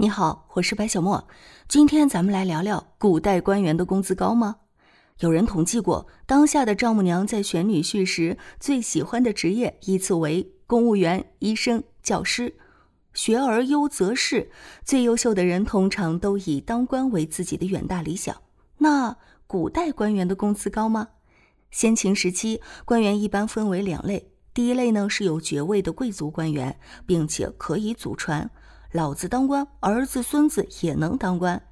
你好，我是白小莫。今天咱们来聊聊古代官员的工资高吗？有人统计过，当下的丈母娘在选女婿时最喜欢的职业依次为公务员、医生、教师。学而优则仕，最优秀的人通常都以当官为自己的远大理想。那古代官员的工资高吗？先秦时期，官员一般分为两类。第一类呢是有爵位的贵族官员，并且可以祖传。老子当官，儿子孙子也能当官。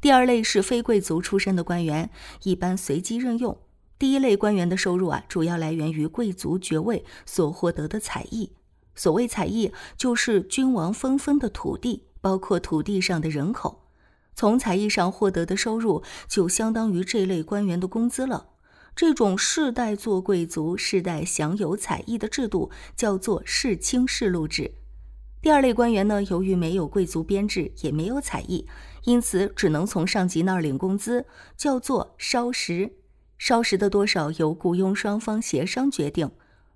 第二类是非贵族出身的官员，一般随机任用。第一类官员的收入啊，主要来源于贵族爵位所获得的采邑。所谓采邑，就是君王分封的土地，包括土地上的人口。从采邑上获得的收入，就相当于这类官员的工资了。这种世代做贵族、世代享有采邑的制度，叫做世卿世禄制。第二类官员呢，由于没有贵族编制，也没有采邑，因此只能从上级那儿领工资，叫做烧食。烧食的多少由雇佣双方协商决定。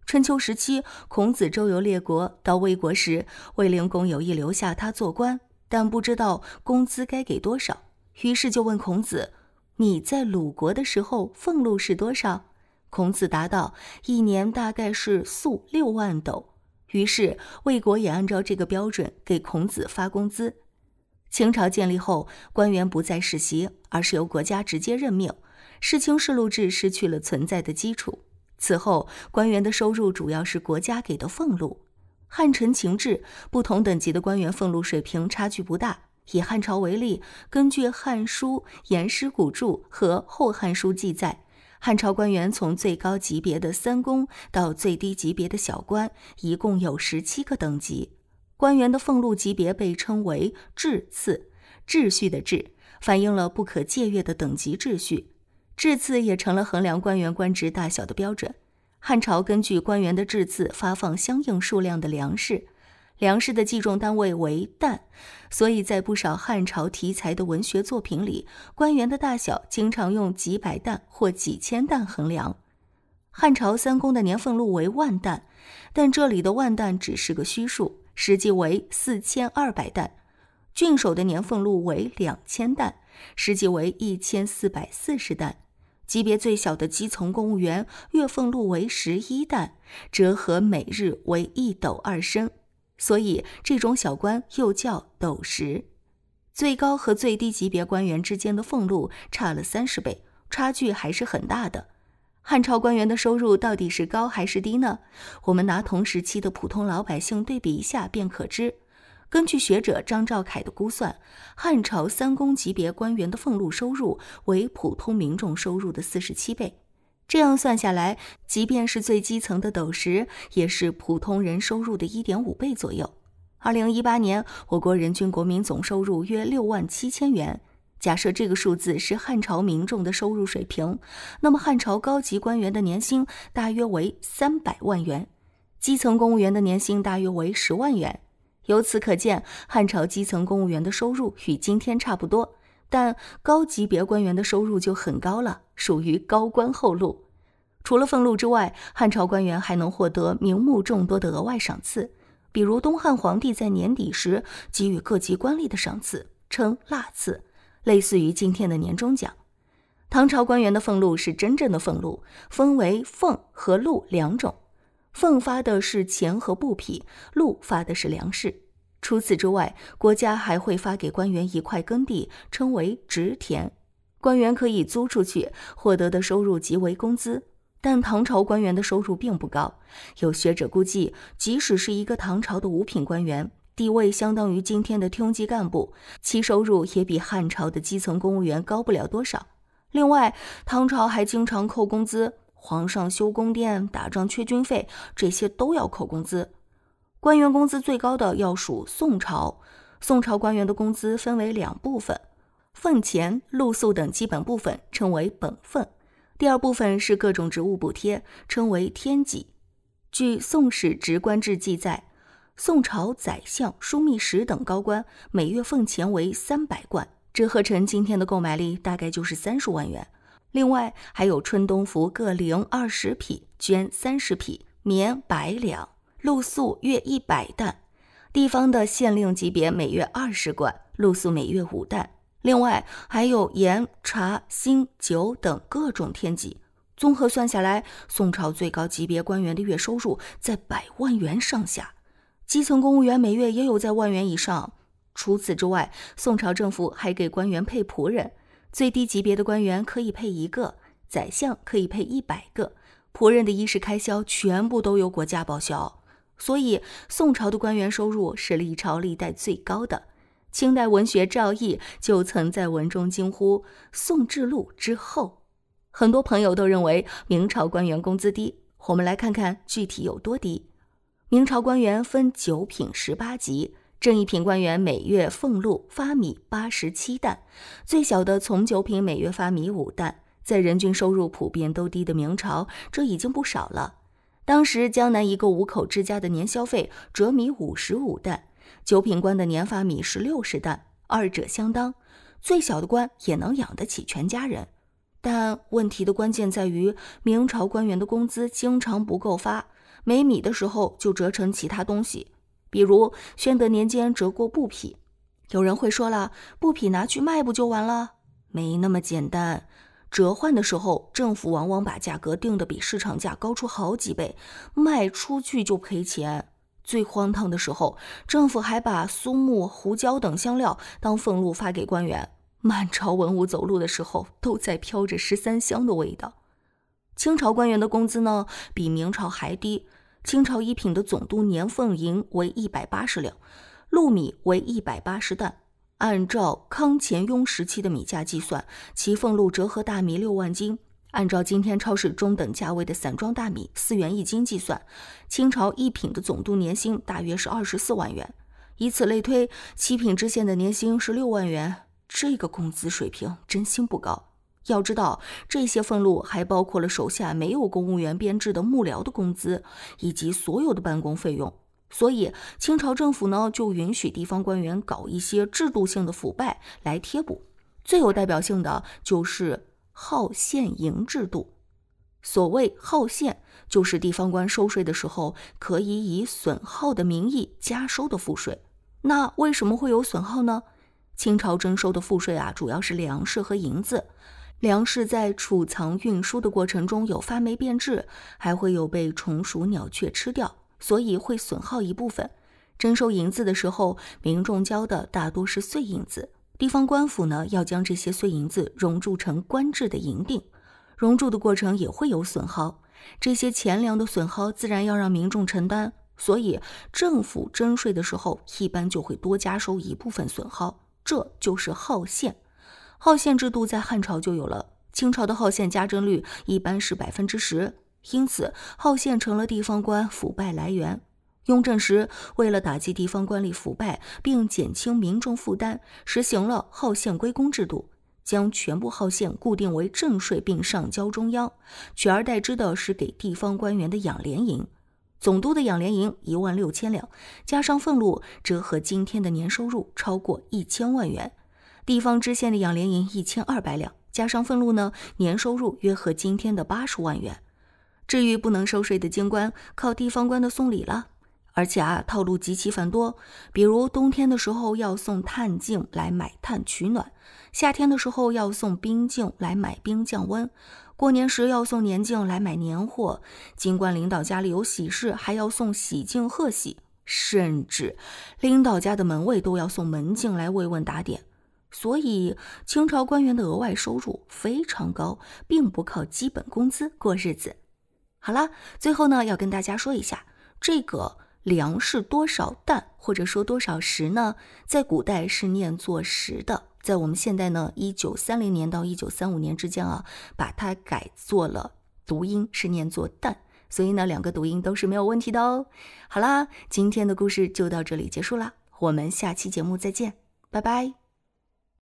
春秋时期，孔子周游列国，到魏国时，魏灵公有意留下他做官，但不知道工资该给多少，于是就问孔子：“你在鲁国的时候，俸禄是多少？”孔子答道：“一年大概是粟六万斗。”于是，魏国也按照这个标准给孔子发工资。清朝建立后，官员不再世袭，而是由国家直接任命，世卿世禄制失去了存在的基础。此后，官员的收入主要是国家给的俸禄。汉臣秦制，不同等级的官员俸禄水平差距不大。以汉朝为例，根据《汉书·颜师古注》和《后汉书》记载。汉朝官员从最高级别的三公到最低级别的小官，一共有十七个等级。官员的俸禄级别被称为“秩次”，秩序的秩，反映了不可僭越的等级秩序。秩次也成了衡量官员官职大小的标准。汉朝根据官员的秩次发放相应数量的粮食。粮食的计重单位为担，所以在不少汉朝题材的文学作品里，官员的大小经常用几百担或几千担衡量。汉朝三公的年俸禄为万担，但这里的万担只是个虚数，实际为四千二百担。郡守的年俸禄为两千担，实际为一千四百四十担。级别最小的基层公务员月俸禄为十一担，折合每日为一斗二升。所以，这种小官又叫斗石。最高和最低级别官员之间的俸禄差了三十倍，差距还是很大的。汉朝官员的收入到底是高还是低呢？我们拿同时期的普通老百姓对比一下便可知。根据学者张兆凯的估算，汉朝三公级别官员的俸禄收入为普通民众收入的四十七倍。这样算下来，即便是最基层的斗石，也是普通人收入的一点五倍左右。二零一八年，我国人均国民总收入约六万七千元。假设这个数字是汉朝民众的收入水平，那么汉朝高级官员的年薪大约为三百万元，基层公务员的年薪大约为十万元。由此可见，汉朝基层公务员的收入与今天差不多。但高级别官员的收入就很高了，属于高官厚禄。除了俸禄之外，汉朝官员还能获得名目众多的额外赏赐，比如东汉皇帝在年底时给予各级官吏的赏赐，称腊赐，类似于今天的年终奖。唐朝官员的俸禄是真正的俸禄，分为俸和禄两种，俸发的是钱和布匹，禄发的是粮食。除此之外，国家还会发给官员一块耕地，称为植田，官员可以租出去，获得的收入即为工资。但唐朝官员的收入并不高，有学者估计，即使是一个唐朝的五品官员，地位相当于今天的厅级干部，其收入也比汉朝的基层公务员高不了多少。另外，唐朝还经常扣工资，皇上修宫殿、打仗缺军费，这些都要扣工资。官员工资最高的要数宋朝。宋朝官员的工资分为两部分：俸钱、禄宿等基本部分称为本俸；第二部分是各种职务补贴，称为天给。据《宋史职官志》记载，宋朝宰相、枢密使等高官每月俸钱为三百贯，折合成今天的购买力大概就是三十万元。另外还有春冬服各零二十匹，绢三十匹，棉百两。露宿月一百担，地方的县令级别每月二十贯，露宿每月五担。另外还有盐、茶、薪、酒等各种天给。综合算下来，宋朝最高级别官员的月收入在百万元上下，基层公务员每月也有在万元以上。除此之外，宋朝政府还给官员配仆人，最低级别的官员可以配一个，宰相可以配一百个，仆人的衣食开销全部都由国家报销。所以，宋朝的官员收入是历朝历代最高的。清代文学赵翼就曾在文中惊呼：“宋制禄之后。”很多朋友都认为明朝官员工资低，我们来看看具体有多低。明朝官员分九品十八级，正一品官员每月俸禄发米八十七担，最小的从九品每月发米五担。在人均收入普遍都低的明朝，这已经不少了。当时江南一个五口之家的年消费折米五十五担，九品官的年发米是六十担，二者相当，最小的官也能养得起全家人。但问题的关键在于，明朝官员的工资经常不够发，没米的时候就折成其他东西，比如宣德年间折过布匹。有人会说了，布匹拿去卖不就完了？没那么简单。折换的时候，政府往往把价格定的比市场价高出好几倍，卖出去就赔钱。最荒唐的时候，政府还把苏木、胡椒等香料当俸禄发给官员。满朝文武走路的时候，都在飘着十三香的味道。清朝官员的工资呢，比明朝还低。清朝一品的总督年俸银为一百八十两，禄米为一百八十担。按照康乾雍时期的米价计算，其俸禄折合大米六万斤。按照今天超市中等价位的散装大米四元一斤计算，清朝一品的总督年薪大约是二十四万元。以此类推，七品知县的年薪是六万元。这个工资水平真心不高。要知道，这些俸禄还包括了手下没有公务员编制的幕僚的工资，以及所有的办公费用。所以，清朝政府呢就允许地方官员搞一些制度性的腐败来贴补。最有代表性的就是号县营制度。所谓号县，就是地方官收税的时候可以以损耗的名义加收的赋税。那为什么会有损耗呢？清朝征收的赋税啊，主要是粮食和银子。粮食在储藏运输的过程中有发霉变质，还会有被虫鼠鸟雀吃掉，所以会损耗一部分。征收银子的时候，民众交的大多是碎银子，地方官府呢要将这些碎银子熔铸成官制的银锭，熔铸的过程也会有损耗。这些钱粮的损耗自然要让民众承担，所以政府征税的时候一般就会多加收一部分损耗。这就是号县，号县制度在汉朝就有了。清朝的号县加征率一般是百分之十，因此号县成了地方官腐败来源。雍正时，为了打击地方官吏腐败，并减轻民众负担，实行了号县归公制度，将全部号县固定为正税，并上交中央。取而代之的是给地方官员的养廉银。总督的养廉银一万六千两，加上俸禄，折合今天的年收入超过一千万元。地方知县的养廉银一千二百两，加上俸禄呢，年收入约合今天的八十万元。至于不能收税的京官，靠地方官的送礼了，而且啊，套路极其繁多。比如冬天的时候要送炭镜来买炭取暖，夏天的时候要送冰镜来买冰降温。过年时要送年镜来买年货，尽管领导家里有喜事，还要送喜镜贺喜，甚至领导家的门卫都要送门镜来慰问打点。所以清朝官员的额外收入非常高，并不靠基本工资过日子。好了，最后呢要跟大家说一下，这个粮食多少担或者说多少石呢，在古代是念作石的。在我们现代呢，一九三零年到一九三五年之间啊，把它改做了读音是念作“蛋”，所以呢，两个读音都是没有问题的哦。好啦，今天的故事就到这里结束啦，我们下期节目再见，拜拜。